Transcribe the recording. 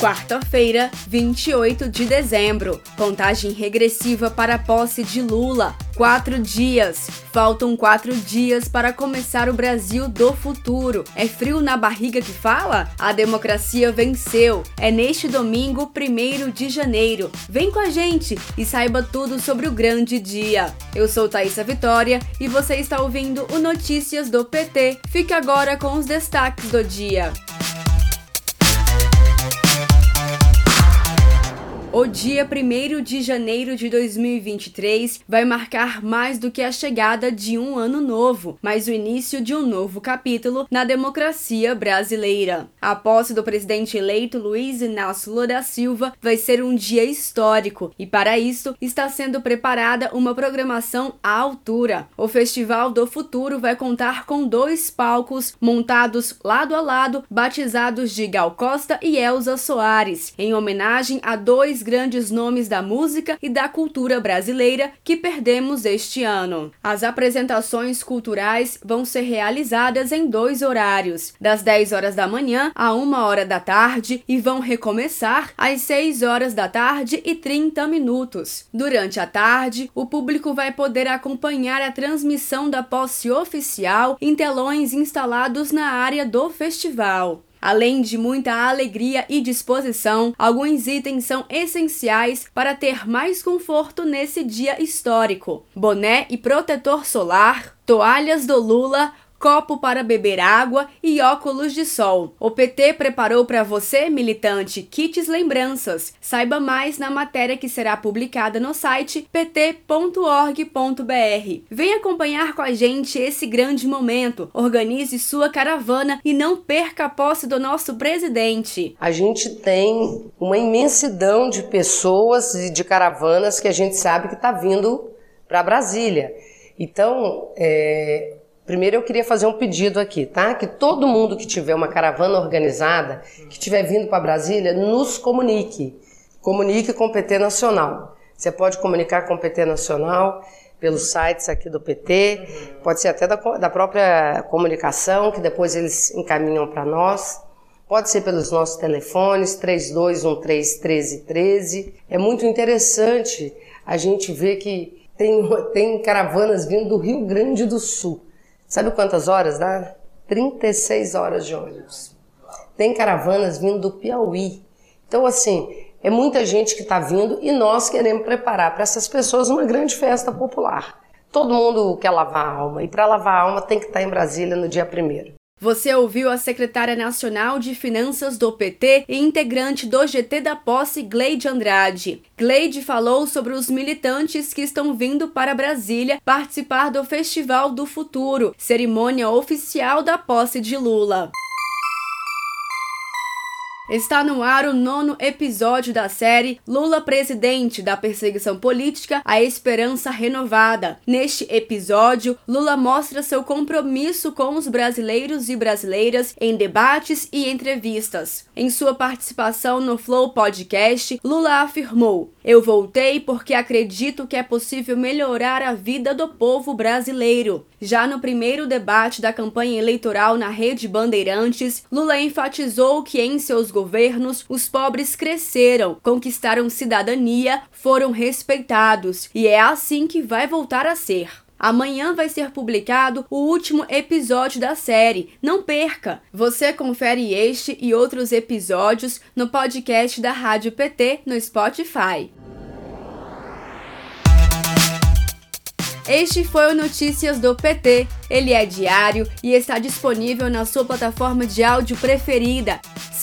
Quarta-feira, 28 de dezembro. Contagem regressiva para a posse de Lula. Quatro dias. Faltam quatro dias para começar o Brasil do futuro. É frio na barriga que fala? A democracia venceu. É neste domingo, 1 de janeiro. Vem com a gente e saiba tudo sobre o grande dia. Eu sou Thaisa Vitória e você está ouvindo o Notícias do PT. Fique agora com os destaques do dia. O dia 1 de janeiro de 2023 vai marcar mais do que a chegada de um ano novo, mas o início de um novo capítulo na democracia brasileira. A posse do presidente eleito Luiz Inácio Lula da Silva vai ser um dia histórico e, para isso, está sendo preparada uma programação à altura. O Festival do Futuro vai contar com dois palcos montados lado a lado, batizados de Gal Costa e Elza Soares, em homenagem a dois grandes nomes da música e da cultura brasileira que perdemos este ano. As apresentações culturais vão ser realizadas em dois horários, das 10 horas da manhã a 1 hora da tarde e vão recomeçar às 6 horas da tarde e 30 minutos. Durante a tarde, o público vai poder acompanhar a transmissão da posse oficial em telões instalados na área do festival. Além de muita alegria e disposição, alguns itens são essenciais para ter mais conforto nesse dia histórico: boné e protetor solar, toalhas do Lula, copo para beber água e óculos de sol. O PT preparou para você, militante, kits lembranças. Saiba mais na matéria que será publicada no site pt.org.br. Venha acompanhar com a gente esse grande momento. Organize sua caravana e não perca a posse do nosso presidente. A gente tem uma imensidão de pessoas e de caravanas que a gente sabe que está vindo para Brasília. Então, é, Primeiro eu queria fazer um pedido aqui, tá? Que todo mundo que tiver uma caravana organizada, que estiver vindo para Brasília, nos comunique. Comunique com o PT Nacional. Você pode comunicar com o PT Nacional pelos sites aqui do PT, pode ser até da, da própria comunicação, que depois eles encaminham para nós. Pode ser pelos nossos telefones, 3213-1313. É muito interessante a gente ver que tem, tem caravanas vindo do Rio Grande do Sul. Sabe quantas horas dá? 36 horas de ônibus. Tem caravanas vindo do Piauí. Então, assim, é muita gente que está vindo e nós queremos preparar para essas pessoas uma grande festa popular. Todo mundo quer lavar a alma e para lavar a alma tem que estar tá em Brasília no dia primeiro. Você ouviu a secretária nacional de Finanças do PT e integrante do GT da Posse, Gleide Andrade. Gleide falou sobre os militantes que estão vindo para Brasília participar do Festival do Futuro, cerimônia oficial da posse de Lula. Está no ar o nono episódio da série Lula Presidente da Perseguição Política à Esperança Renovada. Neste episódio, Lula mostra seu compromisso com os brasileiros e brasileiras em debates e entrevistas. Em sua participação no Flow Podcast, Lula afirmou: Eu voltei porque acredito que é possível melhorar a vida do povo brasileiro. Já no primeiro debate da campanha eleitoral na Rede Bandeirantes, Lula enfatizou que em seus governos, os pobres cresceram, conquistaram cidadania, foram respeitados, e é assim que vai voltar a ser. Amanhã vai ser publicado o último episódio da série. Não perca! Você confere este e outros episódios no podcast da Rádio PT no Spotify. Este foi o Notícias do PT. Ele é diário e está disponível na sua plataforma de áudio preferida.